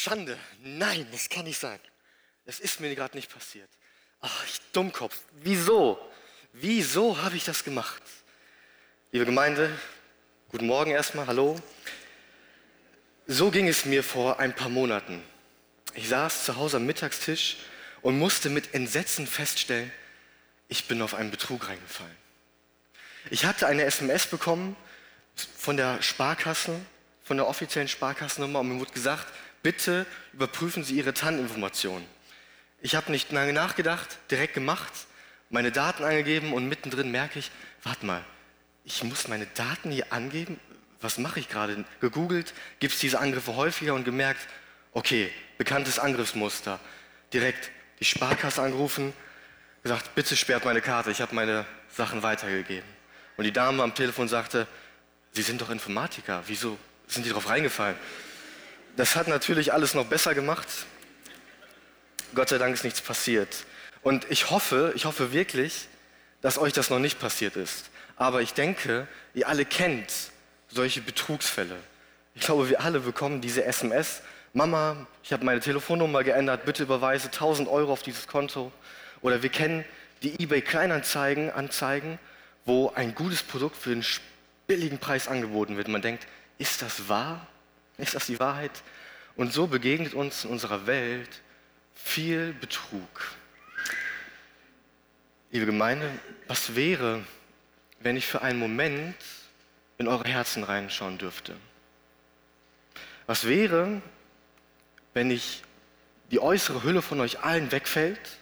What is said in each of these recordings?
Schande. Nein, das kann nicht sein. Das ist mir gerade nicht passiert. Ach, ich Dummkopf. Wieso? Wieso habe ich das gemacht? Liebe Gemeinde, guten Morgen erstmal, hallo. So ging es mir vor ein paar Monaten. Ich saß zu Hause am Mittagstisch und musste mit Entsetzen feststellen, ich bin auf einen Betrug reingefallen. Ich hatte eine SMS bekommen von der Sparkasse, von der offiziellen Sparkassennummer und mir wurde gesagt, bitte überprüfen Sie Ihre TAN-Informationen. Ich habe nicht lange nachgedacht, direkt gemacht, meine Daten angegeben und mittendrin merke ich, warte mal, ich muss meine Daten hier angeben? Was mache ich gerade? Gegoogelt, gibt es diese Angriffe häufiger und gemerkt, okay, bekanntes Angriffsmuster. Direkt die Sparkasse angerufen, gesagt, bitte sperrt meine Karte, ich habe meine Sachen weitergegeben. Und die Dame am Telefon sagte, Sie sind doch Informatiker, wieso sind Sie darauf reingefallen? Das hat natürlich alles noch besser gemacht. Gott sei Dank ist nichts passiert. Und ich hoffe, ich hoffe wirklich, dass euch das noch nicht passiert ist. Aber ich denke, ihr alle kennt solche Betrugsfälle. Ich glaube, wir alle bekommen diese SMS. Mama, ich habe meine Telefonnummer geändert, bitte überweise 1000 Euro auf dieses Konto. Oder wir kennen die eBay Kleinanzeigen, Anzeigen, wo ein gutes Produkt für einen billigen Preis angeboten wird. Man denkt, ist das wahr? Ist das die Wahrheit? Und so begegnet uns in unserer Welt viel Betrug. Liebe Gemeinde, was wäre, wenn ich für einen Moment in eure Herzen reinschauen dürfte? Was wäre, wenn ich die äußere Hülle von euch allen wegfällt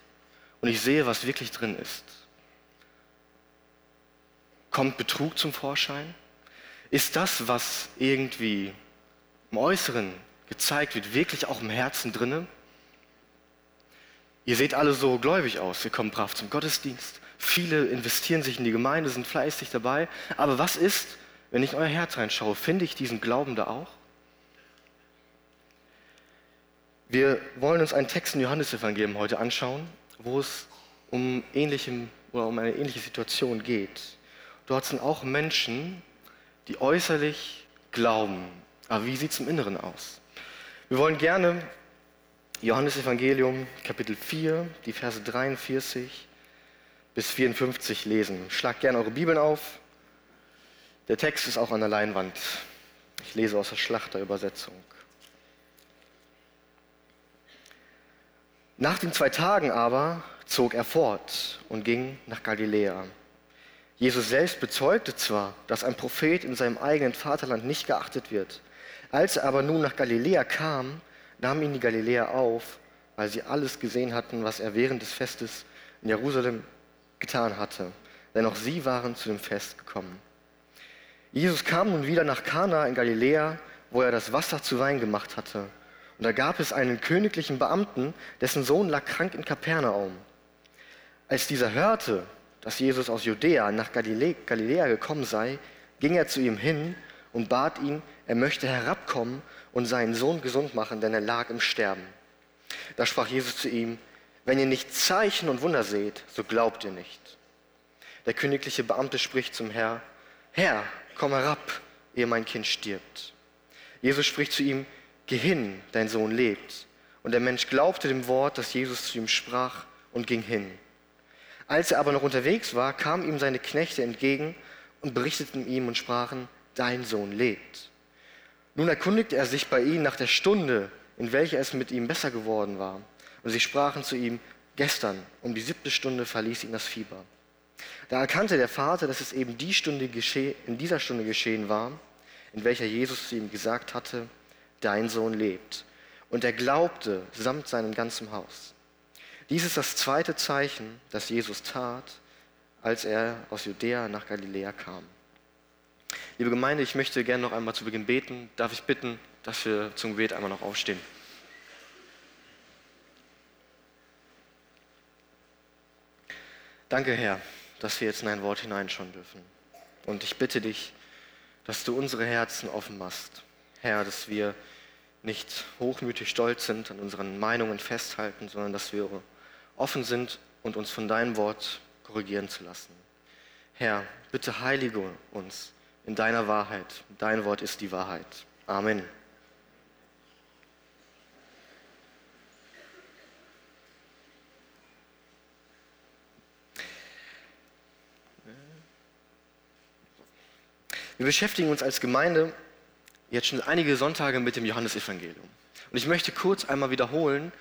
und ich sehe, was wirklich drin ist? Kommt Betrug zum Vorschein? Ist das, was irgendwie im Äußeren gezeigt wird, wirklich auch im Herzen drinne? Ihr seht alle so gläubig aus, ihr kommt brav zum Gottesdienst, viele investieren sich in die Gemeinde, sind fleißig dabei. Aber was ist, wenn ich in euer Herz reinschaue, finde ich diesen Glauben da auch? Wir wollen uns einen Text im Johannesevangelium heute anschauen, wo es um, ähnlichem, oder um eine ähnliche Situation geht. Dort sind auch Menschen, die äußerlich glauben, aber wie sieht es im Inneren aus? Wir wollen gerne Johannes Evangelium Kapitel 4, die Verse 43 bis 54 lesen. Schlagt gerne eure Bibeln auf. Der Text ist auch an der Leinwand. Ich lese aus der Schlachterübersetzung. Nach den zwei Tagen aber zog er fort und ging nach Galiläa. Jesus selbst bezeugte zwar, dass ein Prophet in seinem eigenen Vaterland nicht geachtet wird, als er aber nun nach Galiläa kam, nahm ihn die Galiläer auf, weil sie alles gesehen hatten, was er während des Festes in Jerusalem getan hatte. Denn auch sie waren zu dem Fest gekommen. Jesus kam nun wieder nach Kana in Galiläa, wo er das Wasser zu Wein gemacht hatte. Und da gab es einen königlichen Beamten, dessen Sohn lag krank in Kapernaum. Als dieser hörte, dass Jesus aus Judäa nach Galiläa gekommen sei, ging er zu ihm hin und bat ihn, er möchte herabkommen und seinen Sohn gesund machen, denn er lag im Sterben. Da sprach Jesus zu ihm, wenn ihr nicht Zeichen und Wunder seht, so glaubt ihr nicht. Der königliche Beamte spricht zum Herr, Herr, komm herab, ehe mein Kind stirbt. Jesus spricht zu ihm, geh hin, dein Sohn lebt. Und der Mensch glaubte dem Wort, das Jesus zu ihm sprach, und ging hin. Als er aber noch unterwegs war, kamen ihm seine Knechte entgegen und berichteten ihm und sprachen, dein Sohn lebt. Nun erkundigte er sich bei ihnen nach der Stunde, in welcher es mit ihm besser geworden war. Und sie sprachen zu ihm, gestern um die siebte Stunde verließ ihn das Fieber. Da erkannte der Vater, dass es eben die Stunde in dieser Stunde geschehen war, in welcher Jesus zu ihm gesagt hatte, dein Sohn lebt. Und er glaubte samt seinem ganzen Haus. Dies ist das zweite Zeichen, das Jesus tat, als er aus Judäa nach Galiläa kam. Liebe Gemeinde, ich möchte gerne noch einmal zu Beginn beten. Darf ich bitten, dass wir zum Gebet einmal noch aufstehen? Danke, Herr, dass wir jetzt in ein Wort hineinschauen dürfen. Und ich bitte dich, dass du unsere Herzen offen machst. Herr, dass wir nicht hochmütig stolz sind, an unseren Meinungen festhalten, sondern dass wir offen sind und uns von deinem Wort korrigieren zu lassen. Herr, bitte heilige uns in deiner Wahrheit. Dein Wort ist die Wahrheit. Amen. Wir beschäftigen uns als Gemeinde jetzt schon einige Sonntage mit dem Johannesevangelium. Und ich möchte kurz einmal wiederholen,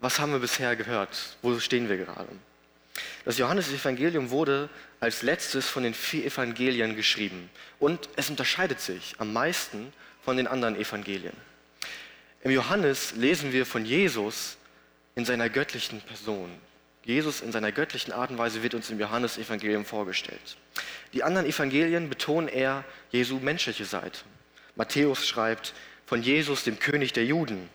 was haben wir bisher gehört? Wo stehen wir gerade? Das Johannesevangelium wurde als letztes von den vier Evangelien geschrieben und es unterscheidet sich am meisten von den anderen Evangelien. Im Johannes lesen wir von Jesus in seiner göttlichen Person. Jesus in seiner göttlichen Art und Weise wird uns im Johannesevangelium vorgestellt. Die anderen Evangelien betonen eher Jesu menschliche Seite. Matthäus schreibt von Jesus, dem König der Juden.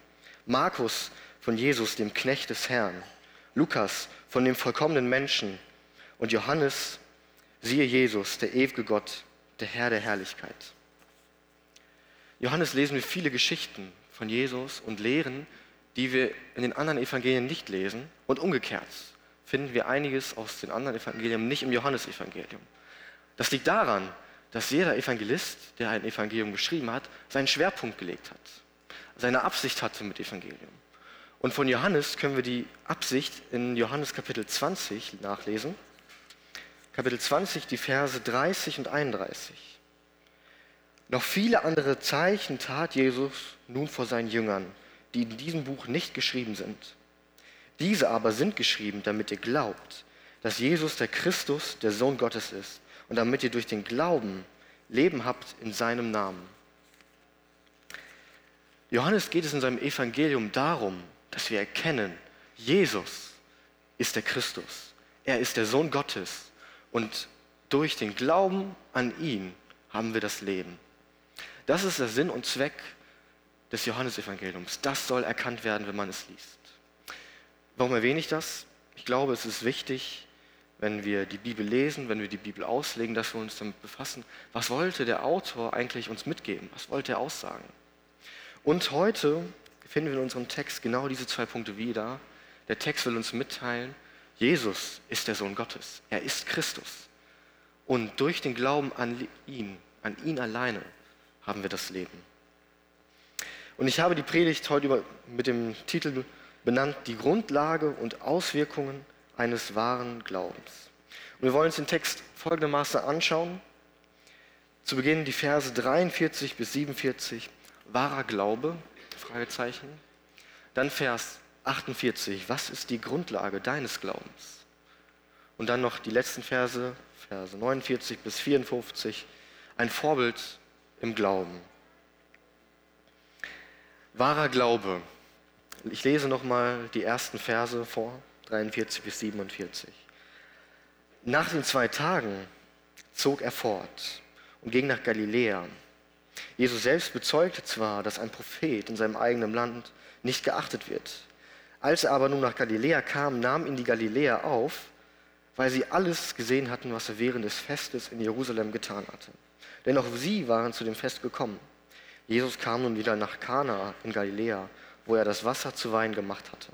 Markus von Jesus, dem Knecht des Herrn. Lukas von dem vollkommenen Menschen. Und Johannes, siehe Jesus, der ewige Gott, der Herr der Herrlichkeit. Johannes lesen wir viele Geschichten von Jesus und Lehren, die wir in den anderen Evangelien nicht lesen. Und umgekehrt finden wir einiges aus den anderen Evangelien nicht im Johannesevangelium. Das liegt daran, dass jeder Evangelist, der ein Evangelium geschrieben hat, seinen Schwerpunkt gelegt hat, seine Absicht hatte mit Evangelium. Und von Johannes können wir die Absicht in Johannes Kapitel 20 nachlesen. Kapitel 20, die Verse 30 und 31. Noch viele andere Zeichen tat Jesus nun vor seinen Jüngern, die in diesem Buch nicht geschrieben sind. Diese aber sind geschrieben, damit ihr glaubt, dass Jesus der Christus, der Sohn Gottes ist und damit ihr durch den Glauben Leben habt in seinem Namen. Johannes geht es in seinem Evangelium darum, dass wir erkennen, Jesus ist der Christus. Er ist der Sohn Gottes. Und durch den Glauben an ihn haben wir das Leben. Das ist der Sinn und Zweck des Johannesevangeliums. Das soll erkannt werden, wenn man es liest. Warum erwähne ich das? Ich glaube, es ist wichtig, wenn wir die Bibel lesen, wenn wir die Bibel auslegen, dass wir uns damit befassen, was wollte der Autor eigentlich uns mitgeben? Was wollte er aussagen? Und heute finden wir in unserem Text genau diese zwei Punkte wieder. Der Text will uns mitteilen, Jesus ist der Sohn Gottes. Er ist Christus. Und durch den Glauben an ihn, an ihn alleine, haben wir das Leben. Und ich habe die Predigt heute mit dem Titel benannt, die Grundlage und Auswirkungen eines wahren Glaubens. Und wir wollen uns den Text folgendermaßen anschauen. Zu Beginn die Verse 43 bis 47, wahrer Glaube, Fragezeichen. Dann Vers 48, was ist die Grundlage deines Glaubens? Und dann noch die letzten Verse, Verse 49 bis 54, ein Vorbild im Glauben. Wahrer Glaube. Ich lese nochmal die ersten Verse vor. 43 bis 47. Nach den zwei Tagen zog er fort und ging nach Galiläa. Jesus selbst bezeugte zwar, dass ein Prophet in seinem eigenen Land nicht geachtet wird. Als er aber nun nach Galiläa kam, nahm ihn die Galiläer auf, weil sie alles gesehen hatten, was er während des Festes in Jerusalem getan hatte. Denn auch sie waren zu dem Fest gekommen. Jesus kam nun wieder nach Kana in Galiläa, wo er das Wasser zu Wein gemacht hatte.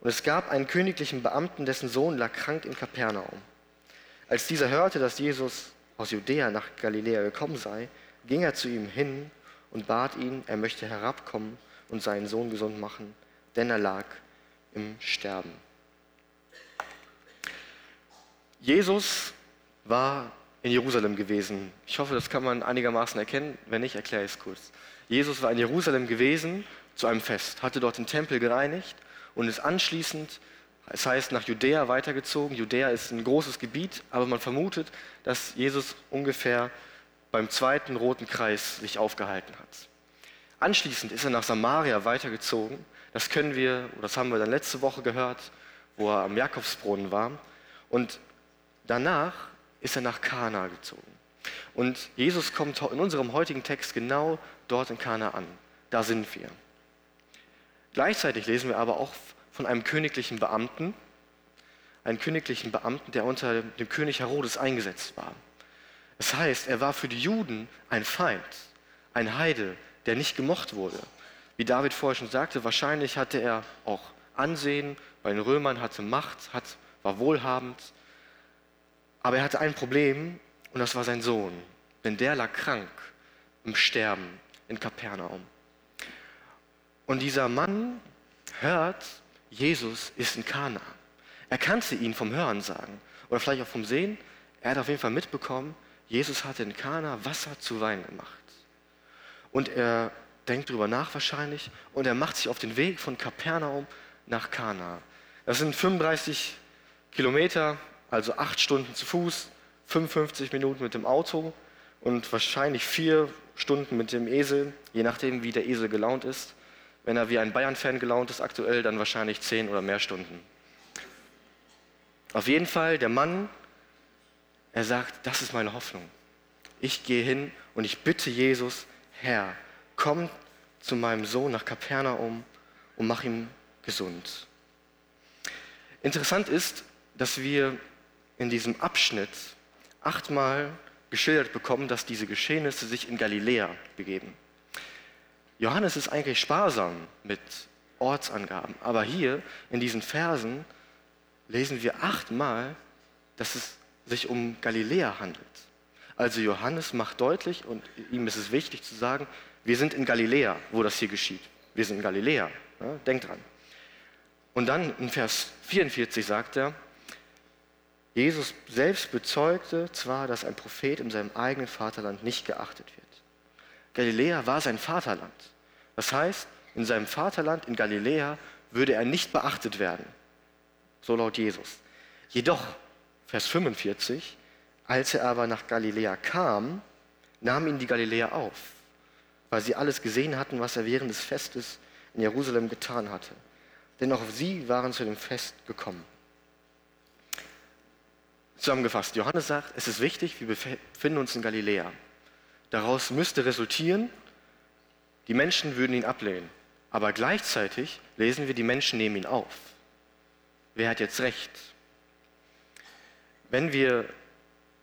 Und es gab einen königlichen Beamten, dessen Sohn lag krank in Kapernaum. Als dieser hörte, dass Jesus aus Judäa nach Galiläa gekommen sei, ging er zu ihm hin und bat ihn, er möchte herabkommen und seinen Sohn gesund machen, denn er lag im Sterben. Jesus war in Jerusalem gewesen. Ich hoffe, das kann man einigermaßen erkennen. Wenn nicht, erkläre ich es kurz. Jesus war in Jerusalem gewesen zu einem Fest, hatte dort den Tempel gereinigt und ist anschließend, es heißt, nach Judäa weitergezogen. Judäa ist ein großes Gebiet, aber man vermutet, dass Jesus ungefähr beim zweiten roten Kreis sich aufgehalten hat. Anschließend ist er nach Samaria weitergezogen. Das können wir, das haben wir dann letzte Woche gehört, wo er am Jakobsbrunnen war. Und danach ist er nach Kana gezogen. Und Jesus kommt in unserem heutigen Text genau dort in Kana an. Da sind wir. Gleichzeitig lesen wir aber auch von einem königlichen Beamten, einen königlichen Beamten, der unter dem König Herodes eingesetzt war. Das heißt, er war für die Juden ein Feind, ein Heide, der nicht gemocht wurde. Wie David vorher schon sagte, wahrscheinlich hatte er auch Ansehen, bei den Römern hatte Macht, hat, war wohlhabend. Aber er hatte ein Problem und das war sein Sohn. Denn der lag krank im Sterben in Kapernaum. Und dieser Mann hört, Jesus ist in Kana. Er kannte ihn vom Hören sagen oder vielleicht auch vom Sehen. Er hat auf jeden Fall mitbekommen, Jesus hatte in Kana Wasser zu Wein gemacht. Und er denkt darüber nach wahrscheinlich und er macht sich auf den Weg von Kapernaum nach Kana. Das sind 35 Kilometer, also acht Stunden zu Fuß, 55 Minuten mit dem Auto und wahrscheinlich vier Stunden mit dem Esel, je nachdem, wie der Esel gelaunt ist. Wenn er wie ein Bayern-Fan gelaunt ist aktuell, dann wahrscheinlich zehn oder mehr Stunden. Auf jeden Fall, der Mann, er sagt, das ist meine Hoffnung. Ich gehe hin und ich bitte Jesus, Herr, komm zu meinem Sohn nach Kapernaum und mach ihn gesund. Interessant ist, dass wir in diesem Abschnitt achtmal geschildert bekommen, dass diese Geschehnisse sich in Galiläa begeben. Johannes ist eigentlich sparsam mit Ortsangaben, aber hier in diesen Versen lesen wir achtmal, dass es sich um Galiläa handelt. Also Johannes macht deutlich, und ihm ist es wichtig zu sagen, wir sind in Galiläa, wo das hier geschieht. Wir sind in Galiläa. Ja, denkt dran. Und dann in Vers 44 sagt er, Jesus selbst bezeugte zwar, dass ein Prophet in seinem eigenen Vaterland nicht geachtet wird. Galiläa war sein Vaterland. Das heißt, in seinem Vaterland in Galiläa würde er nicht beachtet werden. So laut Jesus. Jedoch, Vers 45, als er aber nach Galiläa kam, nahm ihn die Galiläer auf, weil sie alles gesehen hatten, was er während des Festes in Jerusalem getan hatte. Denn auch sie waren zu dem Fest gekommen. Zusammengefasst, Johannes sagt, es ist wichtig, wir befinden uns in Galiläa. Daraus müsste resultieren, die Menschen würden ihn ablehnen. Aber gleichzeitig lesen wir, die Menschen nehmen ihn auf. Wer hat jetzt recht? Wenn wir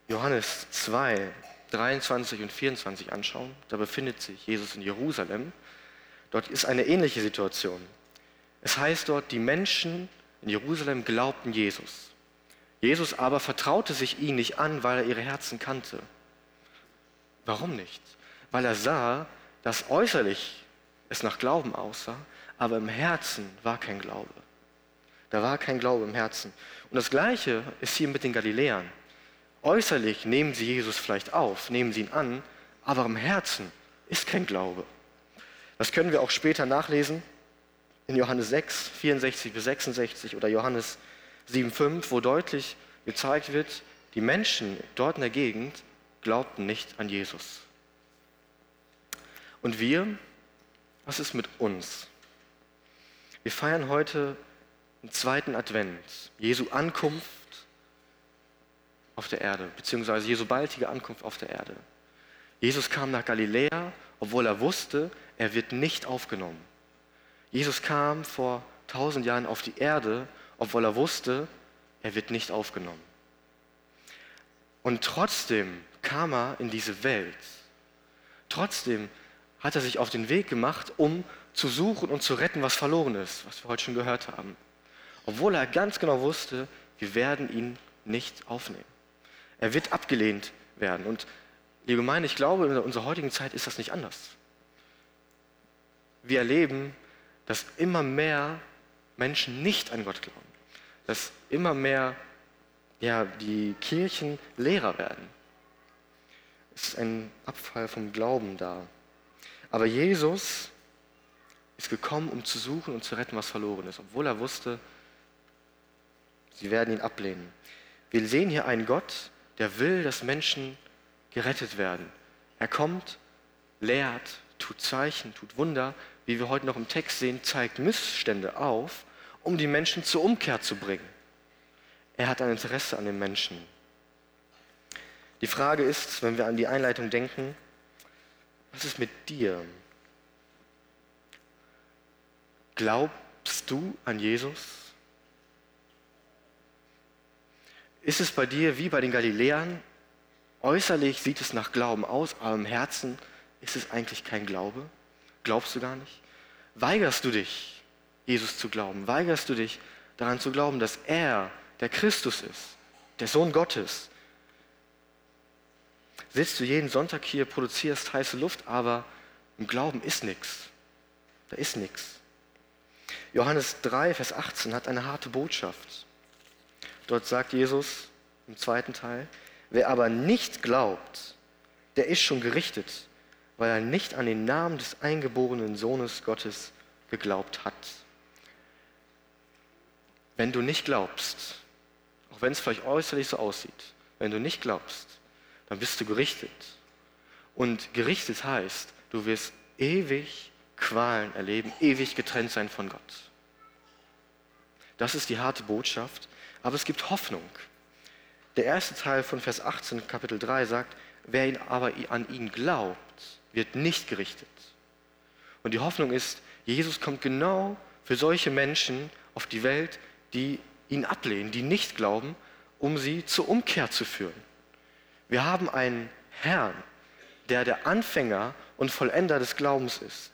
Johannes 2, 23 und 24 anschauen, da befindet sich Jesus in Jerusalem. Dort ist eine ähnliche Situation. Es heißt dort, die Menschen in Jerusalem glaubten Jesus. Jesus aber vertraute sich ihnen nicht an, weil er ihre Herzen kannte. Warum nicht? Weil er sah, dass äußerlich es nach Glauben aussah, aber im Herzen war kein Glaube. Da war kein Glaube im Herzen. Und das Gleiche ist hier mit den Galiläern. Äußerlich nehmen sie Jesus vielleicht auf, nehmen sie ihn an, aber im Herzen ist kein Glaube. Das können wir auch später nachlesen in Johannes 6, 64 bis 66 oder Johannes 7,5, wo deutlich gezeigt wird, die Menschen dort in der Gegend glaubten nicht an Jesus. Und wir, was ist mit uns? Wir feiern heute den zweiten Advent, Jesu Ankunft auf der Erde, beziehungsweise Jesu baldige Ankunft auf der Erde. Jesus kam nach Galiläa, obwohl er wusste, er wird nicht aufgenommen. Jesus kam vor tausend Jahren auf die Erde, obwohl er wusste, er wird nicht aufgenommen. Und trotzdem kam er in diese Welt. Trotzdem hat er sich auf den Weg gemacht, um zu suchen und zu retten, was verloren ist, was wir heute schon gehört haben. Obwohl er ganz genau wusste, wir werden ihn nicht aufnehmen. Er wird abgelehnt werden. Und liebe Gemeinde, ich glaube, in unserer heutigen Zeit ist das nicht anders. Wir erleben, dass immer mehr Menschen nicht an Gott glauben dass immer mehr ja, die Kirchen leerer werden. Es ist ein Abfall vom Glauben da. Aber Jesus ist gekommen, um zu suchen und zu retten, was verloren ist, obwohl er wusste, sie werden ihn ablehnen. Wir sehen hier einen Gott, der will, dass Menschen gerettet werden. Er kommt, lehrt, tut Zeichen, tut Wunder, wie wir heute noch im Text sehen, zeigt Missstände auf um die Menschen zur Umkehr zu bringen. Er hat ein Interesse an den Menschen. Die Frage ist, wenn wir an die Einleitung denken, was ist mit dir? Glaubst du an Jesus? Ist es bei dir wie bei den Galiläern? Äußerlich sieht es nach Glauben aus, aber im Herzen ist es eigentlich kein Glaube? Glaubst du gar nicht? Weigerst du dich, Jesus zu glauben? Weigerst du dich daran zu glauben, dass er der Christus ist, der Sohn Gottes? Sitzt du jeden Sonntag hier, produzierst heiße Luft, aber im Glauben ist nichts. Da ist nichts. Johannes 3, Vers 18 hat eine harte Botschaft. Dort sagt Jesus im zweiten Teil, Wer aber nicht glaubt, der ist schon gerichtet, weil er nicht an den Namen des eingeborenen Sohnes Gottes geglaubt hat. Wenn du nicht glaubst, auch wenn es vielleicht äußerlich so aussieht, wenn du nicht glaubst, dann bist du gerichtet. Und gerichtet heißt, du wirst ewig Qualen erleben, ewig getrennt sein von Gott. Das ist die harte Botschaft, aber es gibt Hoffnung. Der erste Teil von Vers 18, Kapitel 3 sagt, wer ihn aber an ihn glaubt, wird nicht gerichtet. Und die Hoffnung ist, Jesus kommt genau für solche Menschen auf die Welt, die ihn ablehnen, die nicht glauben, um sie zur Umkehr zu führen. Wir haben einen Herrn, der der Anfänger und Vollender des Glaubens ist.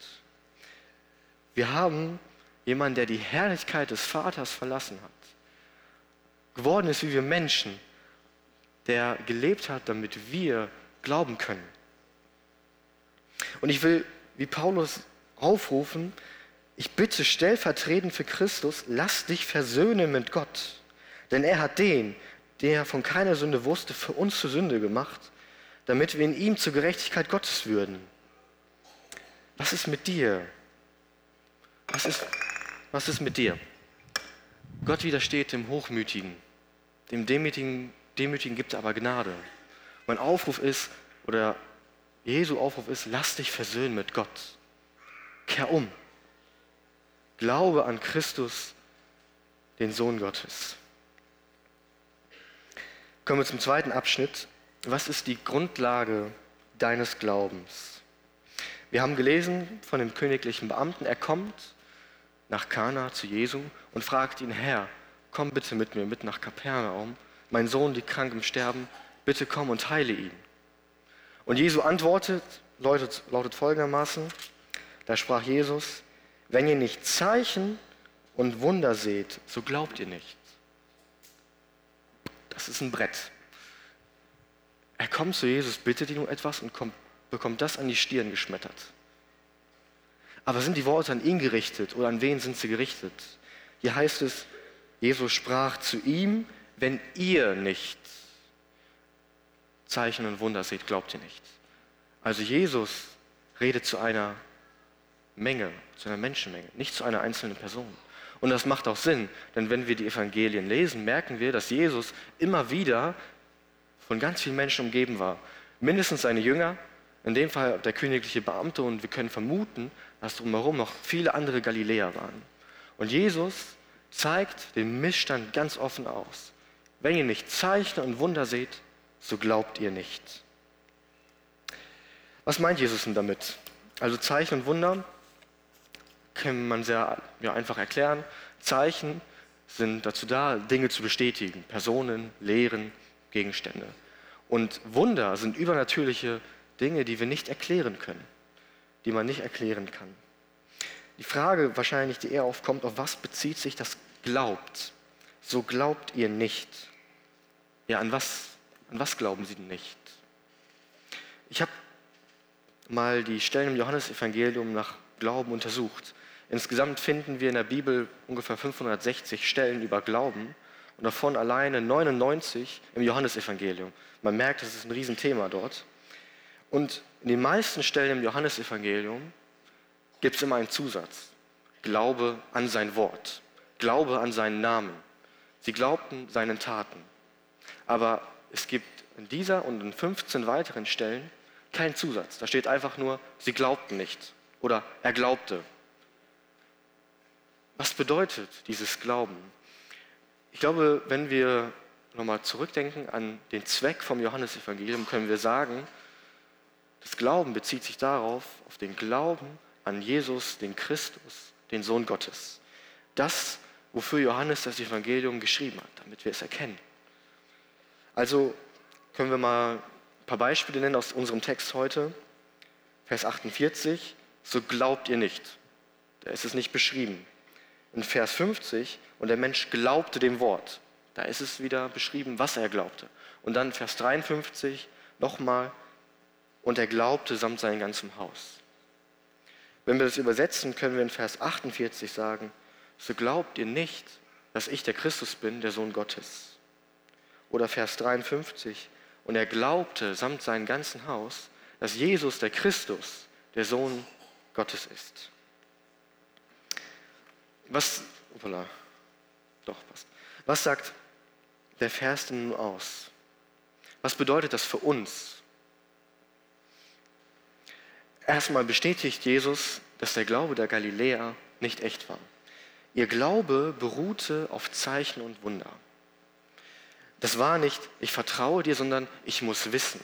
Wir haben jemanden, der die Herrlichkeit des Vaters verlassen hat, geworden ist wie wir Menschen, der gelebt hat, damit wir glauben können. Und ich will, wie Paulus, aufrufen, ich bitte stellvertretend für Christus, lass dich versöhnen mit Gott. Denn er hat den, der von keiner Sünde wusste, für uns zur Sünde gemacht, damit wir in ihm zur Gerechtigkeit Gottes würden. Was ist mit dir? Was ist, was ist mit dir? Gott widersteht dem Hochmütigen, dem Demütigen, Demütigen gibt aber Gnade. Mein Aufruf ist, oder Jesu Aufruf ist, lass dich versöhnen mit Gott. Kehr um. Glaube an Christus, den Sohn Gottes. Kommen wir zum zweiten Abschnitt. Was ist die Grundlage deines Glaubens? Wir haben gelesen von dem königlichen Beamten, er kommt nach Kana zu Jesu und fragt ihn, Herr, komm bitte mit mir mit nach Kapernaum. Mein Sohn liegt krank im Sterben, bitte komm und heile ihn. Und Jesu antwortet, lautet, lautet folgendermaßen, da sprach Jesus, wenn ihr nicht Zeichen und Wunder seht, so glaubt ihr nicht. Das ist ein Brett. Er kommt zu Jesus, bittet ihn um etwas und kommt, bekommt das an die Stirn geschmettert. Aber sind die Worte an ihn gerichtet oder an wen sind sie gerichtet? Hier heißt es, Jesus sprach zu ihm, wenn ihr nicht Zeichen und Wunder seht, glaubt ihr nicht. Also Jesus redet zu einer Menge, zu einer Menschenmenge, nicht zu einer einzelnen Person. Und das macht auch Sinn, denn wenn wir die Evangelien lesen, merken wir, dass Jesus immer wieder von ganz vielen Menschen umgeben war. Mindestens seine Jünger, in dem Fall der königliche Beamte und wir können vermuten, dass drumherum noch viele andere Galiläer waren. Und Jesus zeigt den Missstand ganz offen aus. Wenn ihr nicht Zeichen und Wunder seht, so glaubt ihr nicht. Was meint Jesus denn damit? Also Zeichen und Wunder kann man sehr ja, einfach erklären. Zeichen sind dazu da, Dinge zu bestätigen, Personen, Lehren, Gegenstände. Und Wunder sind übernatürliche Dinge, die wir nicht erklären können, die man nicht erklären kann. Die Frage wahrscheinlich, die eher aufkommt, auf was bezieht sich das Glaubt? So glaubt ihr nicht. Ja, an was, an was glauben sie denn nicht? Ich habe mal die Stellen im Johannesevangelium nach Glauben untersucht. Insgesamt finden wir in der Bibel ungefähr 560 Stellen über Glauben und davon alleine 99 im Johannesevangelium. Man merkt, das ist ein Riesenthema dort. Und in den meisten Stellen im Johannesevangelium gibt es immer einen Zusatz. Glaube an sein Wort. Glaube an seinen Namen. Sie glaubten seinen Taten. Aber es gibt in dieser und in 15 weiteren Stellen keinen Zusatz. Da steht einfach nur, sie glaubten nicht. Oder er glaubte. Was bedeutet dieses Glauben? Ich glaube, wenn wir nochmal zurückdenken an den Zweck vom Johannesevangelium, können wir sagen, das Glauben bezieht sich darauf, auf den Glauben an Jesus, den Christus, den Sohn Gottes. Das, wofür Johannes das Evangelium geschrieben hat, damit wir es erkennen. Also können wir mal ein paar Beispiele nennen aus unserem Text heute. Vers 48, so glaubt ihr nicht. Da ist es nicht beschrieben in Vers 50, und der Mensch glaubte dem Wort. Da ist es wieder beschrieben, was er glaubte. Und dann Vers 53 nochmal, und er glaubte samt seinem ganzen Haus. Wenn wir das übersetzen, können wir in Vers 48 sagen, so glaubt ihr nicht, dass ich der Christus bin, der Sohn Gottes. Oder Vers 53, und er glaubte samt seinem ganzen Haus, dass Jesus der Christus, der Sohn Gottes ist. Was, opala, doch, passt. Was sagt der Vers denn nun aus? Was bedeutet das für uns? Erstmal bestätigt Jesus, dass der Glaube der Galiläer nicht echt war. Ihr Glaube beruhte auf Zeichen und Wunder. Das war nicht, ich vertraue dir, sondern ich muss wissen.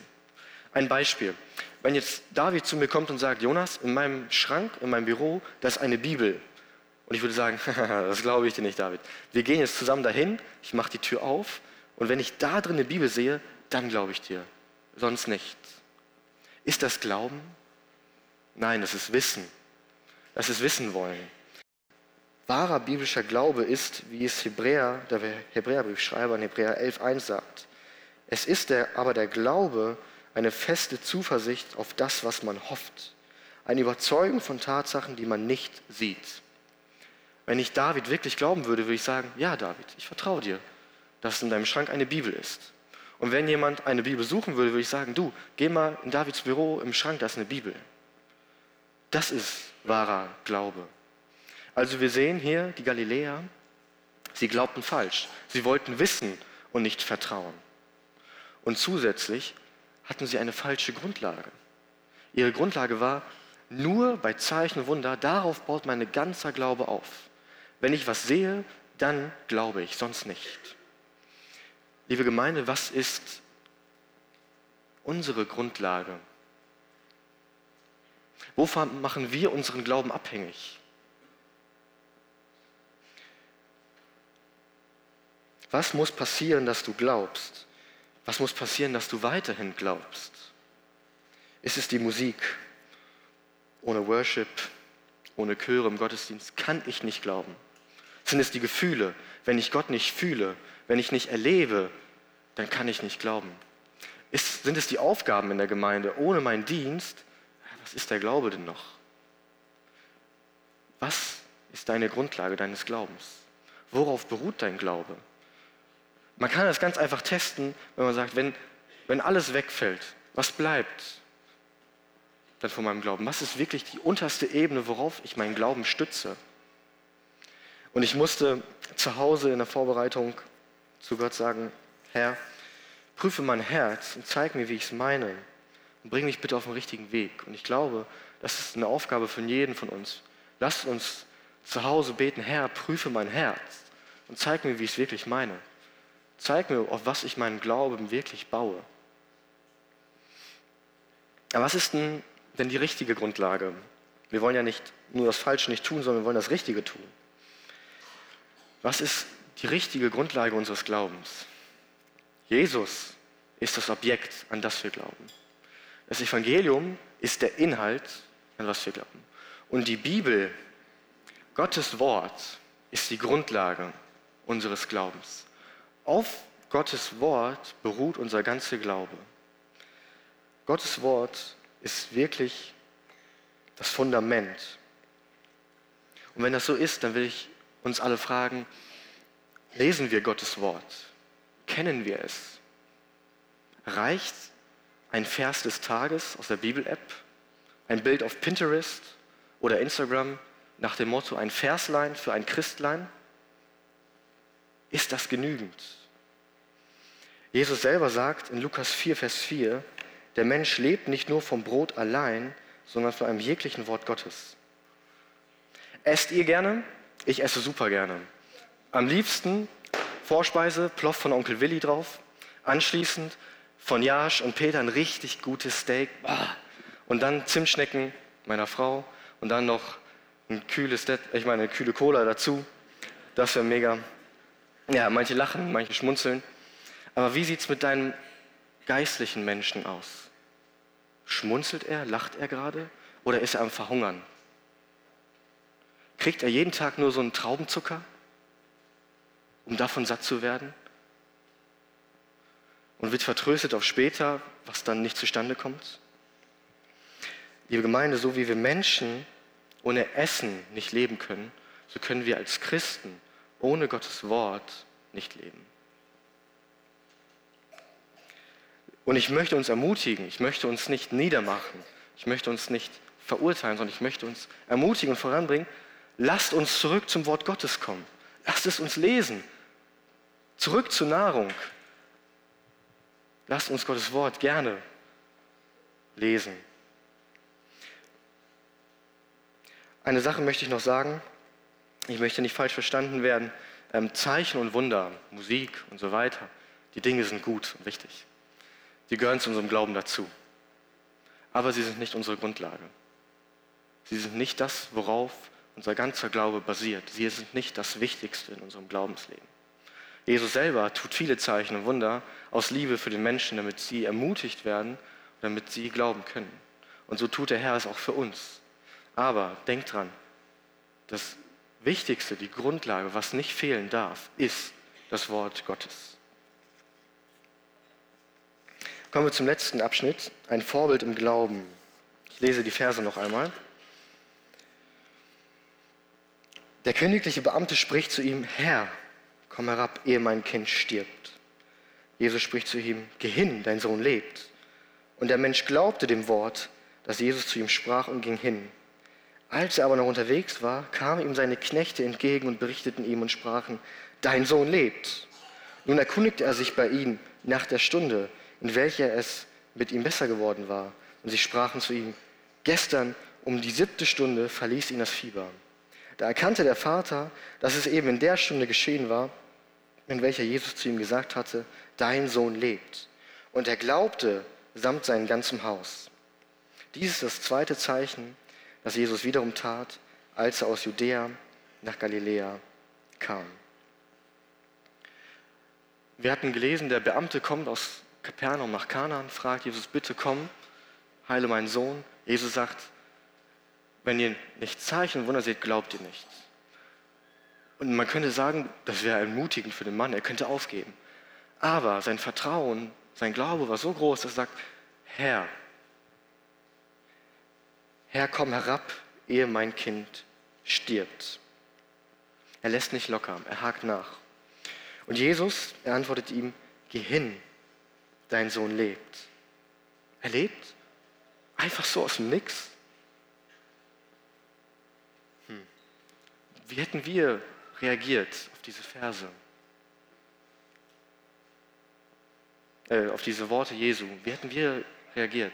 Ein Beispiel. Wenn jetzt David zu mir kommt und sagt, Jonas, in meinem Schrank, in meinem Büro, da ist eine Bibel. Und ich würde sagen, das glaube ich dir nicht, David. Wir gehen jetzt zusammen dahin, ich mache die Tür auf und wenn ich da drin eine Bibel sehe, dann glaube ich dir. Sonst nicht. Ist das Glauben? Nein, das ist Wissen. Das ist Wissen wollen. Wahrer biblischer Glaube ist, wie es Hebräer, der Hebräerbriefschreiber in Hebräer 11.1 sagt, es ist der, aber der Glaube eine feste Zuversicht auf das, was man hofft, eine Überzeugung von Tatsachen, die man nicht sieht. Wenn ich David wirklich glauben würde, würde ich sagen, ja David, ich vertraue dir, dass in deinem Schrank eine Bibel ist. Und wenn jemand eine Bibel suchen würde, würde ich sagen, du, geh mal in Davids Büro im Schrank, da ist eine Bibel. Das ist wahrer Glaube. Also wir sehen hier die Galiläer, sie glaubten falsch. Sie wollten wissen und nicht vertrauen. Und zusätzlich hatten sie eine falsche Grundlage. Ihre Grundlage war, nur bei Zeichen und Wunder, darauf baut mein ganzer Glaube auf. Wenn ich was sehe, dann glaube ich, sonst nicht. Liebe Gemeinde, was ist unsere Grundlage? Wovon machen wir unseren Glauben abhängig? Was muss passieren, dass du glaubst? Was muss passieren, dass du weiterhin glaubst? Ist es die Musik? Ohne Worship, ohne Chöre im Gottesdienst kann ich nicht glauben. Sind es die Gefühle? Wenn ich Gott nicht fühle, wenn ich nicht erlebe, dann kann ich nicht glauben. Ist, sind es die Aufgaben in der Gemeinde? Ohne meinen Dienst, was ist der Glaube denn noch? Was ist deine Grundlage deines Glaubens? Worauf beruht dein Glaube? Man kann das ganz einfach testen, wenn man sagt, wenn, wenn alles wegfällt, was bleibt dann von meinem Glauben? Was ist wirklich die unterste Ebene, worauf ich meinen Glauben stütze? Und ich musste zu Hause in der Vorbereitung zu Gott sagen, Herr, prüfe mein Herz und zeig mir, wie ich es meine und bring mich bitte auf den richtigen Weg. Und ich glaube, das ist eine Aufgabe von jedem von uns. Lasst uns zu Hause beten, Herr, prüfe mein Herz und zeig mir, wie ich es wirklich meine. Zeig mir, auf was ich meinen Glauben wirklich baue. Aber was ist denn, denn die richtige Grundlage? Wir wollen ja nicht nur das Falsche nicht tun, sondern wir wollen das Richtige tun. Was ist die richtige Grundlage unseres Glaubens? Jesus ist das Objekt, an das wir glauben. Das Evangelium ist der Inhalt, an was wir glauben. Und die Bibel, Gottes Wort, ist die Grundlage unseres Glaubens. Auf Gottes Wort beruht unser ganzer Glaube. Gottes Wort ist wirklich das Fundament. Und wenn das so ist, dann will ich uns alle fragen, lesen wir Gottes Wort? Kennen wir es? Reicht ein Vers des Tages aus der Bibel-App, ein Bild auf Pinterest oder Instagram nach dem Motto ein Verslein für ein Christlein? Ist das genügend? Jesus selber sagt in Lukas 4, Vers 4, der Mensch lebt nicht nur vom Brot allein, sondern von einem jeglichen Wort Gottes. Esst ihr gerne? Ich esse super gerne. Am liebsten Vorspeise, Ploff von Onkel Willi drauf. Anschließend von Jasch und Peter ein richtig gutes Steak. Und dann Zimtschnecken meiner Frau. Und dann noch ein kühles, ich meine, eine kühle Cola dazu. Das wäre mega. Ja, manche lachen, manche schmunzeln. Aber wie sieht es mit deinem geistlichen Menschen aus? Schmunzelt er, lacht er gerade oder ist er am Verhungern? Kriegt er jeden Tag nur so einen Traubenzucker, um davon satt zu werden? Und wird vertröstet auf später, was dann nicht zustande kommt? Liebe Gemeinde, so wie wir Menschen ohne Essen nicht leben können, so können wir als Christen ohne Gottes Wort nicht leben. Und ich möchte uns ermutigen, ich möchte uns nicht niedermachen, ich möchte uns nicht verurteilen, sondern ich möchte uns ermutigen und voranbringen. Lasst uns zurück zum Wort Gottes kommen. Lasst es uns lesen. Zurück zur Nahrung. Lasst uns Gottes Wort gerne lesen. Eine Sache möchte ich noch sagen. Ich möchte nicht falsch verstanden werden. Ähm, Zeichen und Wunder, Musik und so weiter, die Dinge sind gut und wichtig. Sie gehören zu unserem Glauben dazu. Aber sie sind nicht unsere Grundlage. Sie sind nicht das, worauf unser ganzer Glaube basiert. Sie sind nicht das Wichtigste in unserem Glaubensleben. Jesus selber tut viele Zeichen und Wunder aus Liebe für den Menschen, damit sie ermutigt werden, damit sie glauben können. Und so tut der Herr es auch für uns. Aber denkt dran, das Wichtigste, die Grundlage, was nicht fehlen darf, ist das Wort Gottes. Kommen wir zum letzten Abschnitt, ein Vorbild im Glauben. Ich lese die Verse noch einmal. Der königliche Beamte spricht zu ihm, Herr, komm herab, ehe mein Kind stirbt. Jesus spricht zu ihm, geh hin, dein Sohn lebt. Und der Mensch glaubte dem Wort, das Jesus zu ihm sprach und ging hin. Als er aber noch unterwegs war, kamen ihm seine Knechte entgegen und berichteten ihm und sprachen, dein Sohn lebt. Nun erkundigte er sich bei ihm nach der Stunde, in welcher es mit ihm besser geworden war. Und sie sprachen zu ihm, gestern um die siebte Stunde verließ ihn das Fieber. Da erkannte der Vater, dass es eben in der Stunde geschehen war, in welcher Jesus zu ihm gesagt hatte, dein Sohn lebt. Und er glaubte samt seinem ganzen Haus. Dies ist das zweite Zeichen, das Jesus wiederum tat, als er aus Judäa nach Galiläa kam. Wir hatten gelesen, der Beamte kommt aus Kapernaum nach Kanaan, fragt Jesus, bitte komm, heile meinen Sohn. Jesus sagt, wenn ihr nicht Zeichen und Wunder seht, glaubt ihr nicht. Und man könnte sagen, das wäre ermutigend für den Mann, er könnte aufgeben. Aber sein Vertrauen, sein Glaube war so groß, dass er sagt, Herr, Herr, komm herab, ehe mein Kind stirbt. Er lässt nicht locker, er hakt nach. Und Jesus, er antwortet ihm, geh hin, dein Sohn lebt. Er lebt? Einfach so aus dem Nix? Wie hätten wir reagiert auf diese Verse? Äh, auf diese Worte Jesu? Wie hätten wir reagiert?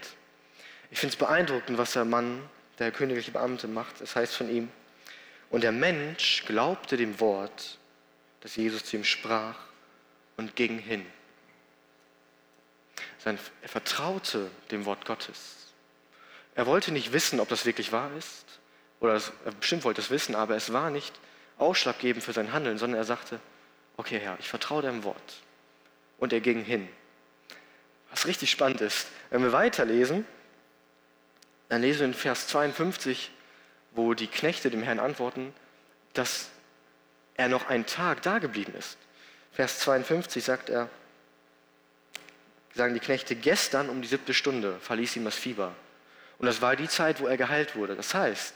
Ich finde es beeindruckend, was der Mann, der königliche Beamte, macht. Es heißt von ihm, und der Mensch glaubte dem Wort, das Jesus zu ihm sprach, und ging hin. er vertraute dem Wort Gottes. Er wollte nicht wissen, ob das wirklich wahr ist oder er bestimmt wollte es wissen, aber es war nicht ausschlaggebend für sein Handeln, sondern er sagte, okay Herr, ich vertraue deinem Wort. Und er ging hin. Was richtig spannend ist, wenn wir weiterlesen, dann lesen wir in Vers 52, wo die Knechte dem Herrn antworten, dass er noch einen Tag da geblieben ist. Vers 52 sagt er, sagen die Knechte, gestern um die siebte Stunde verließ ihm das Fieber. Und das war die Zeit, wo er geheilt wurde. Das heißt,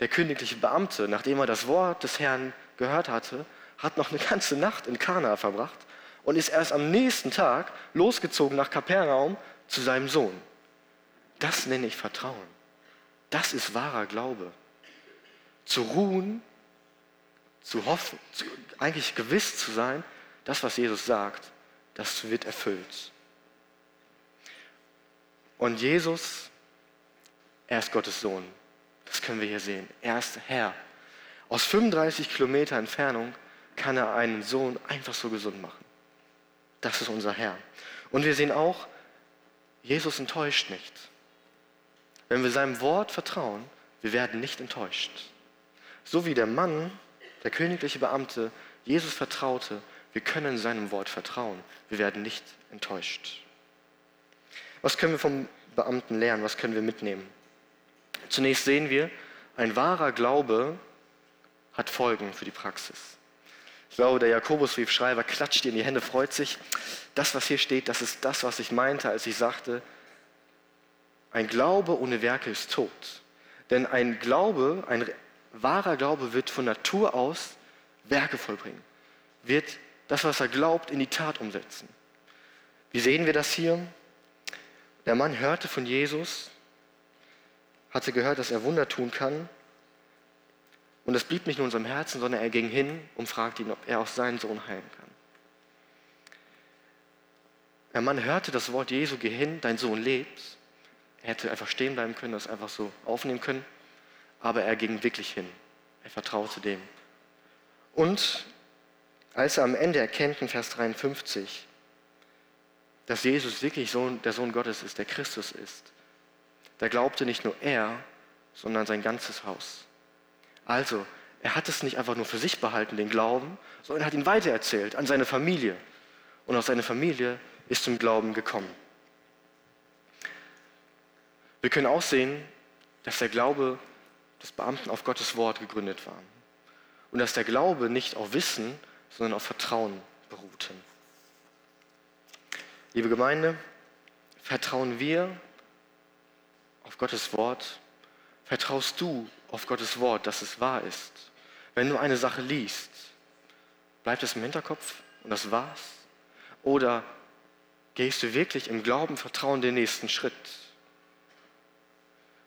der königliche Beamte, nachdem er das Wort des Herrn gehört hatte, hat noch eine ganze Nacht in Kana verbracht und ist erst am nächsten Tag losgezogen nach Kapernaum zu seinem Sohn. Das nenne ich Vertrauen. Das ist wahrer Glaube. Zu ruhen, zu hoffen, zu, eigentlich gewiss zu sein, das, was Jesus sagt, das wird erfüllt. Und Jesus, er ist Gottes Sohn. Das können wir hier sehen. Er ist Herr. Aus 35 Kilometer Entfernung kann er einen Sohn einfach so gesund machen. Das ist unser Herr. Und wir sehen auch, Jesus enttäuscht nicht. Wenn wir seinem Wort vertrauen, wir werden nicht enttäuscht. So wie der Mann, der königliche Beamte, Jesus vertraute, wir können seinem Wort vertrauen. Wir werden nicht enttäuscht. Was können wir vom Beamten lernen? Was können wir mitnehmen? Zunächst sehen wir, ein wahrer Glaube hat Folgen für die Praxis. Ich glaube, der Jakobusbriefschreiber klatscht in die Hände, freut sich. Das, was hier steht, das ist das, was ich meinte, als ich sagte, ein Glaube ohne Werke ist tot. Denn ein Glaube, ein wahrer Glaube wird von Natur aus Werke vollbringen, wird das, was er glaubt, in die Tat umsetzen. Wie sehen wir das hier? Der Mann hörte von Jesus, hatte gehört, dass er Wunder tun kann. Und es blieb nicht nur in seinem Herzen, sondern er ging hin und fragte ihn, ob er auch seinen Sohn heilen kann. Der Mann hörte das Wort Jesu, geh hin, dein Sohn lebt. Er hätte einfach stehen bleiben können, das einfach so aufnehmen können. Aber er ging wirklich hin. Er vertraute dem. Und als er am Ende erkennt in Vers 53, dass Jesus wirklich Sohn, der Sohn Gottes ist, der Christus ist, da glaubte nicht nur er, sondern sein ganzes Haus. Also, er hat es nicht einfach nur für sich behalten, den Glauben, sondern hat ihn weitererzählt an seine Familie. Und aus seiner Familie ist zum Glauben gekommen. Wir können auch sehen, dass der Glaube des Beamten auf Gottes Wort gegründet war. Und dass der Glaube nicht auf Wissen, sondern auf Vertrauen beruhte. Liebe Gemeinde, vertrauen wir Gottes Wort? Vertraust du auf Gottes Wort, dass es wahr ist? Wenn du eine Sache liest, bleibt es im Hinterkopf und das war's? Oder gehst du wirklich im Glauben, Vertrauen den nächsten Schritt?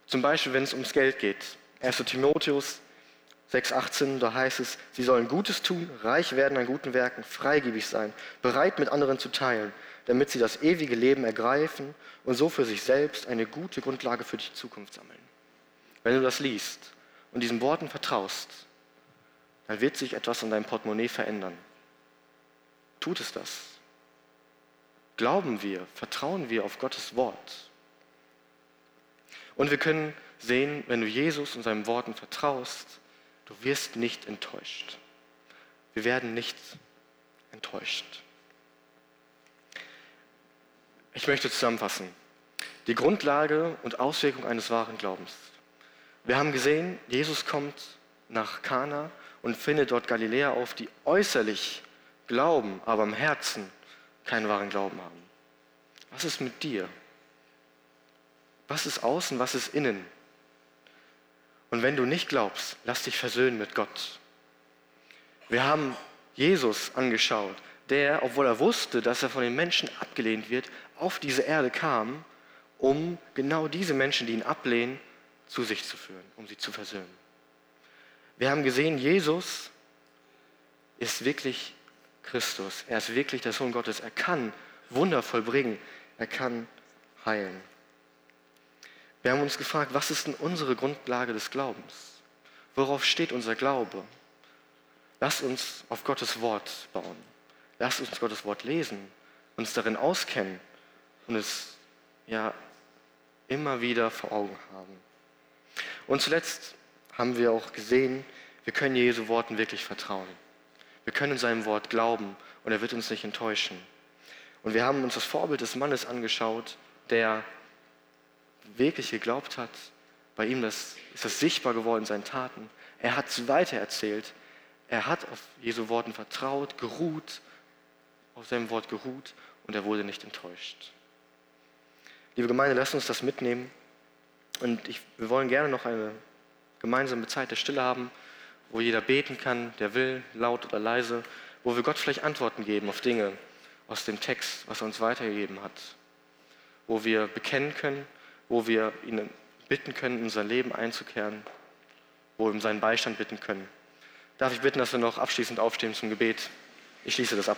Zum Beispiel, wenn es ums Geld geht. 1. Timotheus 6,18, da heißt es, sie sollen Gutes tun, reich werden an guten Werken, freigebig sein, bereit mit anderen zu teilen, damit sie das ewige Leben ergreifen und so für sich selbst eine gute Grundlage für die Zukunft sammeln. Wenn du das liest und diesen Worten vertraust, dann wird sich etwas in deinem Portemonnaie verändern. Tut es das? Glauben wir, vertrauen wir auf Gottes Wort? Und wir können sehen, wenn du Jesus und seinen Worten vertraust, du wirst nicht enttäuscht. Wir werden nicht enttäuscht. Ich möchte zusammenfassen. Die Grundlage und Auswirkung eines wahren Glaubens. Wir haben gesehen, Jesus kommt nach Kana und findet dort Galiläer auf, die äußerlich glauben, aber im Herzen keinen wahren Glauben haben. Was ist mit dir? Was ist außen, was ist innen? Und wenn du nicht glaubst, lass dich versöhnen mit Gott. Wir haben Jesus angeschaut, der, obwohl er wusste, dass er von den Menschen abgelehnt wird, auf diese Erde kam, um genau diese Menschen, die ihn ablehnen, zu sich zu führen, um sie zu versöhnen. Wir haben gesehen, Jesus ist wirklich Christus. Er ist wirklich der Sohn Gottes. Er kann Wunder vollbringen. Er kann heilen. Wir haben uns gefragt, was ist denn unsere Grundlage des Glaubens? Worauf steht unser Glaube? Lass uns auf Gottes Wort bauen. Lass uns Gottes Wort lesen, uns darin auskennen und es ja immer wieder vor Augen haben. Und zuletzt haben wir auch gesehen, wir können Jesu Worten wirklich vertrauen. Wir können seinem Wort glauben und er wird uns nicht enttäuschen. Und wir haben uns das Vorbild des Mannes angeschaut, der wirklich geglaubt hat. Bei ihm das, ist das sichtbar geworden in seinen Taten. Er hat es weitererzählt. Er hat auf Jesu Worten vertraut, geruht, auf seinem Wort geruht und er wurde nicht enttäuscht. Liebe Gemeinde, lasst uns das mitnehmen. Und ich, wir wollen gerne noch eine gemeinsame Zeit der Stille haben, wo jeder beten kann, der will, laut oder leise, wo wir Gott vielleicht Antworten geben auf Dinge aus dem Text, was er uns weitergegeben hat, wo wir bekennen können, wo wir ihn bitten können, in unser Leben einzukehren, wo wir um seinen Beistand bitten können. Darf ich bitten, dass wir noch abschließend aufstehen zum Gebet? Ich schließe das ab.